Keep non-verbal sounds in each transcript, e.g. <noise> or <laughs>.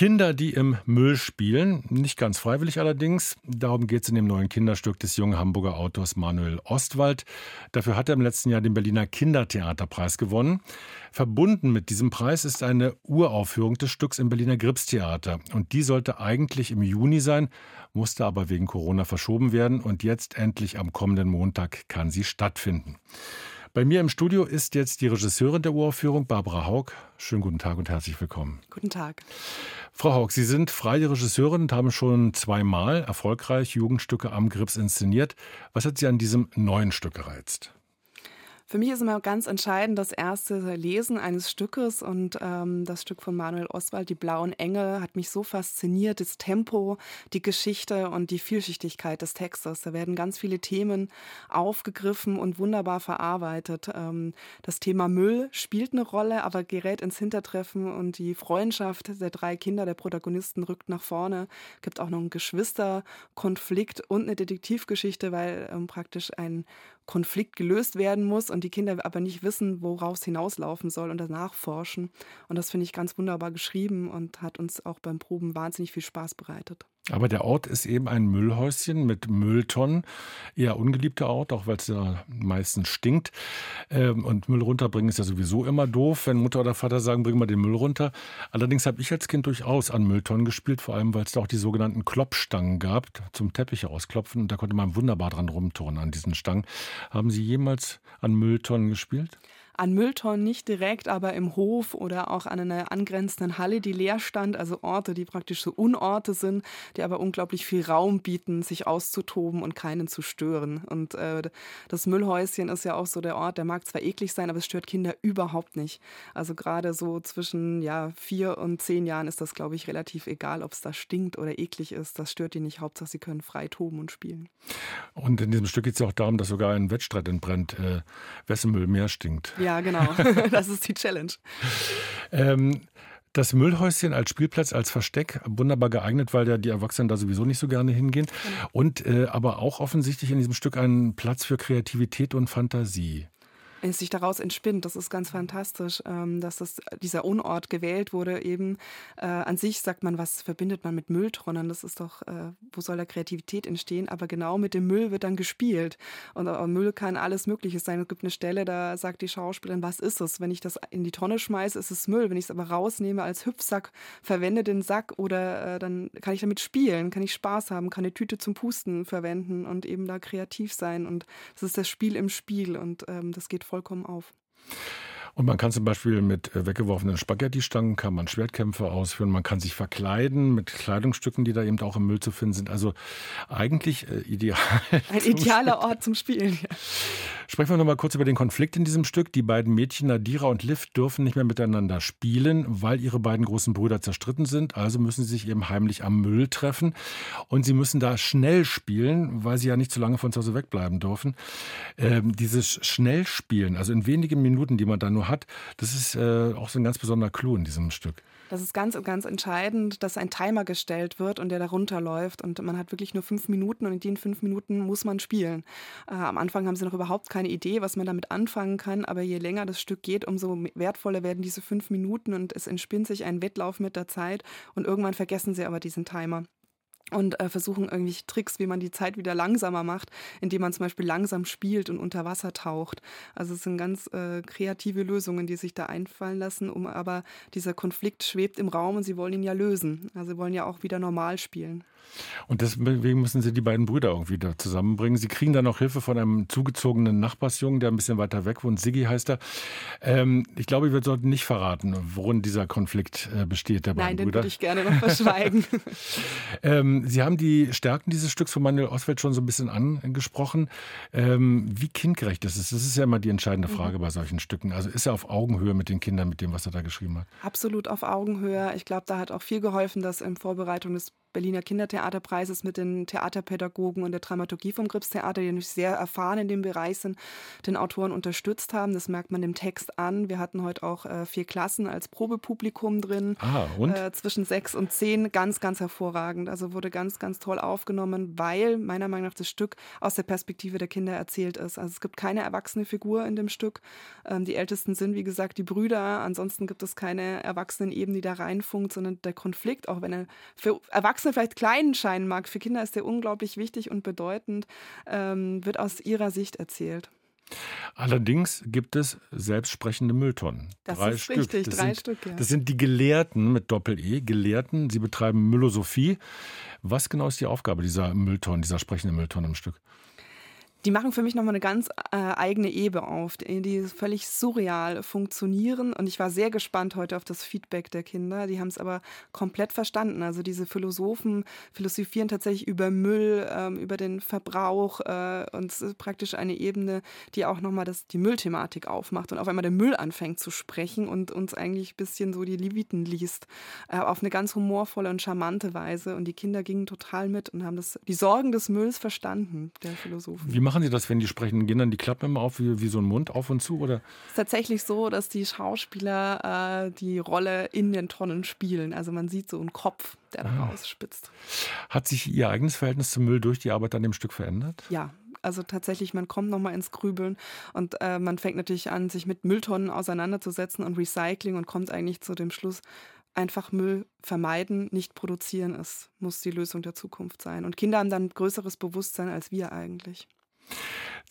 Kinder, die im Müll spielen, nicht ganz freiwillig allerdings. Darum geht es in dem neuen Kinderstück des jungen Hamburger Autors Manuel Ostwald. Dafür hat er im letzten Jahr den Berliner Kindertheaterpreis gewonnen. Verbunden mit diesem Preis ist eine Uraufführung des Stücks im Berliner Gripstheater. Und die sollte eigentlich im Juni sein, musste aber wegen Corona verschoben werden. Und jetzt endlich am kommenden Montag kann sie stattfinden. Bei mir im Studio ist jetzt die Regisseurin der Uraufführung, Barbara Haug. Schönen guten Tag und herzlich willkommen. Guten Tag. Frau Haug, Sie sind freie Regisseurin und haben schon zweimal erfolgreich Jugendstücke am Grips inszeniert. Was hat Sie an diesem neuen Stück gereizt? Für mich ist immer ganz entscheidend das erste Lesen eines Stückes und ähm, das Stück von Manuel Oswald, Die blauen Engel, hat mich so fasziniert. Das Tempo, die Geschichte und die Vielschichtigkeit des Textes. Da werden ganz viele Themen aufgegriffen und wunderbar verarbeitet. Ähm, das Thema Müll spielt eine Rolle, aber gerät ins Hintertreffen und die Freundschaft der drei Kinder, der Protagonisten, rückt nach vorne. Es Gibt auch noch einen Geschwisterkonflikt und eine Detektivgeschichte, weil ähm, praktisch ein Konflikt gelöst werden muss und die Kinder aber nicht wissen, worauf es hinauslaufen soll und danach forschen. Und das finde ich ganz wunderbar geschrieben und hat uns auch beim Proben wahnsinnig viel Spaß bereitet. Aber der Ort ist eben ein Müllhäuschen mit Mülltonnen. Eher ungeliebter Ort, auch weil es ja meistens stinkt. Ähm, und Müll runterbringen ist ja sowieso immer doof, wenn Mutter oder Vater sagen, bring mal den Müll runter. Allerdings habe ich als Kind durchaus an Mülltonnen gespielt, vor allem weil es da auch die sogenannten Klopfstangen gab zum Teppiche ausklopfen. Und da konnte man wunderbar dran rumturnen an diesen Stangen. Haben Sie jemals an Mülltonnen gespielt? An Mülltonnen nicht direkt, aber im Hof oder auch an einer angrenzenden Halle, die leer stand, also Orte, die praktisch so Unorte sind, die aber unglaublich viel Raum bieten, sich auszutoben und keinen zu stören. Und äh, das Müllhäuschen ist ja auch so der Ort, der mag zwar eklig sein, aber es stört Kinder überhaupt nicht. Also gerade so zwischen ja, vier und zehn Jahren ist das, glaube ich, relativ egal, ob es da stinkt oder eklig ist. Das stört die nicht. Hauptsache, sie können frei toben und spielen. Und in diesem Stück geht es ja auch darum, dass sogar ein Wettstreit entbrennt, äh, wessen Müll mehr stinkt. Ja, ja, genau. <laughs> Das ist die Challenge. ähm, das Müllhäuschen als Spielplatz, als Versteck, wunderbar geeignet, weil ja die Erwachsenen da sowieso nicht so gerne hingehen. Genau. Und äh, aber auch offensichtlich in diesem Stück ein Platz für Kreativität und Fantasie sich daraus entspinnt. Das ist ganz fantastisch, ähm, dass das, dieser Unort gewählt wurde. Eben äh, an sich sagt man, was verbindet man mit Mülltonnen? Das ist doch, äh, wo soll da Kreativität entstehen? Aber genau mit dem Müll wird dann gespielt. Und äh, Müll kann alles Mögliche sein. Es gibt eine Stelle, da sagt die Schauspielerin, was ist es? Wenn ich das in die Tonne schmeiße, ist es Müll. Wenn ich es aber rausnehme als Hüpfsack, verwende den Sack oder äh, dann kann ich damit spielen, kann ich Spaß haben, kann eine Tüte zum Pusten verwenden und eben da kreativ sein. Und das ist das Spiel im Spiel und ähm, das geht vollkommen auf. Und man kann zum Beispiel mit äh, weggeworfenen Spaghetti-Stangen kann man Schwertkämpfe ausführen. Man kann sich verkleiden mit Kleidungsstücken, die da eben auch im Müll zu finden sind. Also eigentlich äh, ideal. Ein <laughs> idealer Ort zum Spielen. Ja. Sprechen wir noch mal kurz über den Konflikt in diesem Stück. Die beiden Mädchen Nadira und Liv dürfen nicht mehr miteinander spielen, weil ihre beiden großen Brüder zerstritten sind. Also müssen sie sich eben heimlich am Müll treffen. Und sie müssen da schnell spielen, weil sie ja nicht zu lange von zu Hause wegbleiben dürfen. Ähm, dieses Schnellspielen, also in wenigen Minuten, die man da nur hat, das ist äh, auch so ein ganz besonderer Clou in diesem Stück. Das ist ganz, ganz entscheidend, dass ein Timer gestellt wird und der darunter läuft. Und man hat wirklich nur fünf Minuten und in den fünf Minuten muss man spielen. Äh, am Anfang haben sie noch überhaupt keine Idee, was man damit anfangen kann. Aber je länger das Stück geht, umso wertvoller werden diese fünf Minuten und es entspinnt sich ein Wettlauf mit der Zeit. Und irgendwann vergessen sie aber diesen Timer und äh, versuchen irgendwelche Tricks, wie man die Zeit wieder langsamer macht, indem man zum Beispiel langsam spielt und unter Wasser taucht. Also es sind ganz äh, kreative Lösungen, die sich da einfallen lassen, um aber dieser Konflikt schwebt im Raum und sie wollen ihn ja lösen. Also sie wollen ja auch wieder normal spielen. Und deswegen müssen sie die beiden Brüder irgendwie da zusammenbringen. Sie kriegen dann auch Hilfe von einem zugezogenen Nachbarsjungen, der ein bisschen weiter weg wohnt. Siggi heißt er. Ähm, ich glaube, wir sollten nicht verraten, worin dieser Konflikt äh, besteht, der Nein, beiden Brüder. Nein, den würde ich gerne noch verschweigen. <laughs> <laughs> ähm, Sie haben die Stärken dieses Stücks von Manuel Oswald schon so ein bisschen angesprochen. Ähm, wie kindgerecht ist es? Das ist ja immer die entscheidende mhm. Frage mhm. bei solchen Stücken. Also ist er auf Augenhöhe mit den Kindern, mit dem, was er da geschrieben hat? Absolut auf Augenhöhe. Ich glaube, da hat auch viel geholfen, dass in Vorbereitung des Berliner Kindertheaterpreises mit den Theaterpädagogen und der Dramaturgie vom Gripstheater, die natürlich sehr erfahren in dem Bereich sind, den Autoren unterstützt haben. Das merkt man dem Text an. Wir hatten heute auch äh, vier Klassen als Probepublikum drin. Ah, und? Äh, zwischen sechs und zehn. Ganz, ganz hervorragend. Also wurde ganz, ganz toll aufgenommen, weil meiner Meinung nach das Stück aus der Perspektive der Kinder erzählt ist. Also es gibt keine erwachsene Figur in dem Stück. Ähm, die Ältesten sind, wie gesagt, die Brüder. Ansonsten gibt es keine erwachsenen Ebenen, die da reinfunkt, sondern der Konflikt, auch wenn er für Erwachsene vielleicht klein scheinen mag, für Kinder ist der unglaublich wichtig und bedeutend, ähm, wird aus ihrer Sicht erzählt. Allerdings gibt es selbstsprechende Mülltonnen. Das drei ist Stück. richtig, das drei sind, Stück. Ja. Das sind die Gelehrten mit Doppel-E, Gelehrten. Sie betreiben Müllosophie. Was genau ist die Aufgabe dieser Mülltonnen, dieser sprechenden Mülltonnen im Stück? Die machen für mich nochmal eine ganz äh, eigene Ebene auf, die, völlig surreal funktionieren. Und ich war sehr gespannt heute auf das Feedback der Kinder. Die haben es aber komplett verstanden. Also diese Philosophen philosophieren tatsächlich über Müll, ähm, über den Verbrauch. Äh, und es ist praktisch eine Ebene, die auch nochmal die Müllthematik aufmacht und auf einmal der Müll anfängt zu sprechen und uns eigentlich ein bisschen so die Leviten liest. Äh, auf eine ganz humorvolle und charmante Weise. Und die Kinder gingen total mit und haben das, die Sorgen des Mülls verstanden, der Philosophen. Machen Sie das, wenn die sprechen? Gehen dann die Klappen immer auf wie, wie so ein Mund auf und zu? Oder? Es ist tatsächlich so, dass die Schauspieler äh, die Rolle in den Tonnen spielen. Also man sieht so einen Kopf, der da ah. rausspitzt. Hat sich Ihr eigenes Verhältnis zum Müll durch die Arbeit an dem Stück verändert? Ja, also tatsächlich, man kommt nochmal ins Grübeln und äh, man fängt natürlich an, sich mit Mülltonnen auseinanderzusetzen und Recycling und kommt eigentlich zu dem Schluss, einfach Müll vermeiden, nicht produzieren, es muss die Lösung der Zukunft sein. Und Kinder haben dann größeres Bewusstsein als wir eigentlich.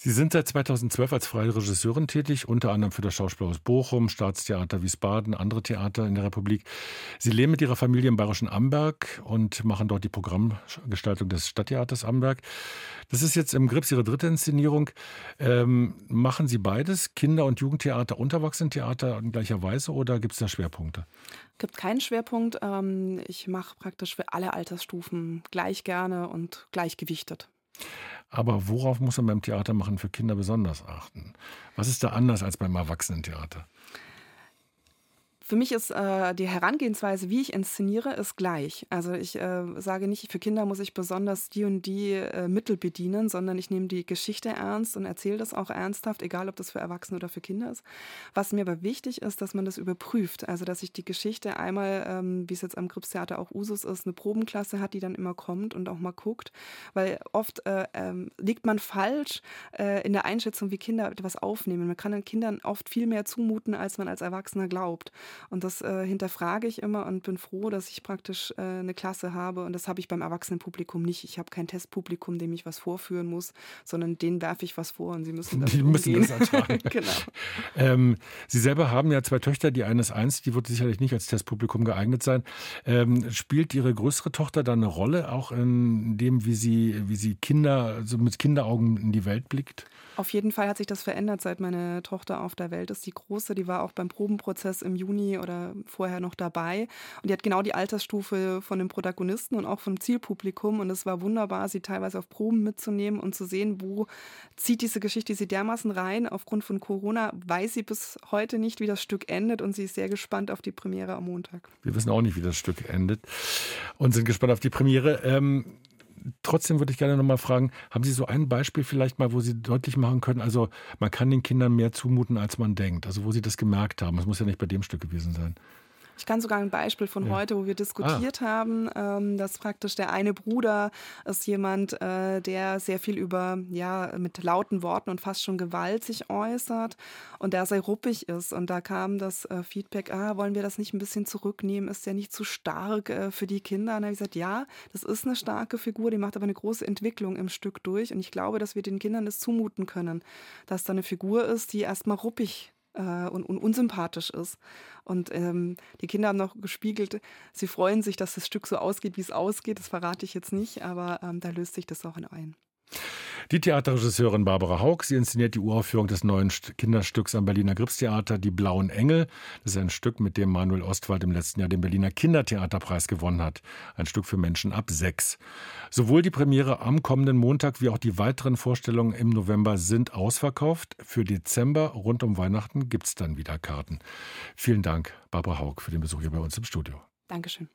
Sie sind seit 2012 als freie Regisseurin tätig, unter anderem für das Schauspielhaus Bochum, Staatstheater Wiesbaden, andere Theater in der Republik. Sie leben mit Ihrer Familie im bayerischen Amberg und machen dort die Programmgestaltung des Stadttheaters Amberg. Das ist jetzt im Grips Ihre dritte Inszenierung. Ähm, machen Sie beides, Kinder- und Jugendtheater und Erwachsenentheater in gleicher Weise oder gibt es da Schwerpunkte? Es gibt keinen Schwerpunkt. Ähm, ich mache praktisch für alle Altersstufen gleich gerne und gleichgewichtet. Aber worauf muss man beim Theater machen für Kinder besonders achten? Was ist da anders als beim Erwachsenentheater? Für mich ist äh, die Herangehensweise, wie ich inszeniere, ist gleich. Also ich äh, sage nicht, für Kinder muss ich besonders die und die äh, Mittel bedienen, sondern ich nehme die Geschichte ernst und erzähle das auch ernsthaft, egal ob das für Erwachsene oder für Kinder ist. Was mir aber wichtig ist, dass man das überprüft. Also dass ich die Geschichte einmal, ähm, wie es jetzt am Gripstheater auch Usus ist, eine Probenklasse hat, die dann immer kommt und auch mal guckt. Weil oft äh, ähm, liegt man falsch äh, in der Einschätzung, wie Kinder etwas aufnehmen. Man kann den Kindern oft viel mehr zumuten, als man als Erwachsener glaubt. Und das äh, hinterfrage ich immer und bin froh, dass ich praktisch äh, eine Klasse habe. Und das habe ich beim Erwachsenenpublikum nicht. Ich habe kein Testpublikum, dem ich was vorführen muss, sondern denen werfe ich was vor und sie müssen das <laughs> Die müssen das ertragen. <laughs> genau. Ähm, sie selber haben ja zwei Töchter. Die eine ist eins, die wird sicherlich nicht als Testpublikum geeignet sein. Ähm, spielt Ihre größere Tochter da eine Rolle, auch in dem, wie sie, wie sie Kinder, also mit Kinderaugen in die Welt blickt? Auf jeden Fall hat sich das verändert, seit meine Tochter auf der Welt ist. Die große, die war auch beim Probenprozess im Juni oder vorher noch dabei. Und die hat genau die Altersstufe von den Protagonisten und auch vom Zielpublikum. Und es war wunderbar, sie teilweise auf Proben mitzunehmen und zu sehen, wo zieht diese Geschichte sie dermaßen rein. Aufgrund von Corona weiß sie bis heute nicht, wie das Stück endet. Und sie ist sehr gespannt auf die Premiere am Montag. Wir wissen auch nicht, wie das Stück endet und sind gespannt auf die Premiere. Ähm trotzdem würde ich gerne nochmal fragen, haben Sie so ein Beispiel vielleicht mal, wo Sie deutlich machen können, also man kann den Kindern mehr zumuten, als man denkt, also wo Sie das gemerkt haben. Das muss ja nicht bei dem Stück gewesen sein. Ich kann sogar ein Beispiel von ja. heute, wo wir diskutiert ah. haben, ähm, dass praktisch der eine Bruder ist jemand, äh, der sehr viel über, ja, mit lauten Worten und fast schon Gewalt sich äußert und der sehr ruppig ist. Und da kam das äh, Feedback, ah, wollen wir das nicht ein bisschen zurücknehmen? Ist der nicht zu stark äh, für die Kinder? Und dann habe ich gesagt, ja, das ist eine starke Figur, die macht aber eine große Entwicklung im Stück durch. Und ich glaube, dass wir den Kindern das zumuten können, dass da eine Figur ist, die erstmal ruppig äh, und, und, unsympathisch ist. Und ähm, die Kinder haben noch gespiegelt, sie freuen sich, dass das Stück so ausgeht, wie es ausgeht. Das verrate ich jetzt nicht, aber ähm, da löst sich das auch in ein. Die Theaterregisseurin Barbara Haug, sie inszeniert die Uraufführung des neuen Kinderstücks am Berliner Gripstheater, Die Blauen Engel. Das ist ein Stück, mit dem Manuel Ostwald im letzten Jahr den Berliner Kindertheaterpreis gewonnen hat. Ein Stück für Menschen ab sechs. Sowohl die Premiere am kommenden Montag wie auch die weiteren Vorstellungen im November sind ausverkauft. Für Dezember rund um Weihnachten gibt es dann wieder Karten. Vielen Dank, Barbara Haug, für den Besuch hier bei uns im Studio. Dankeschön.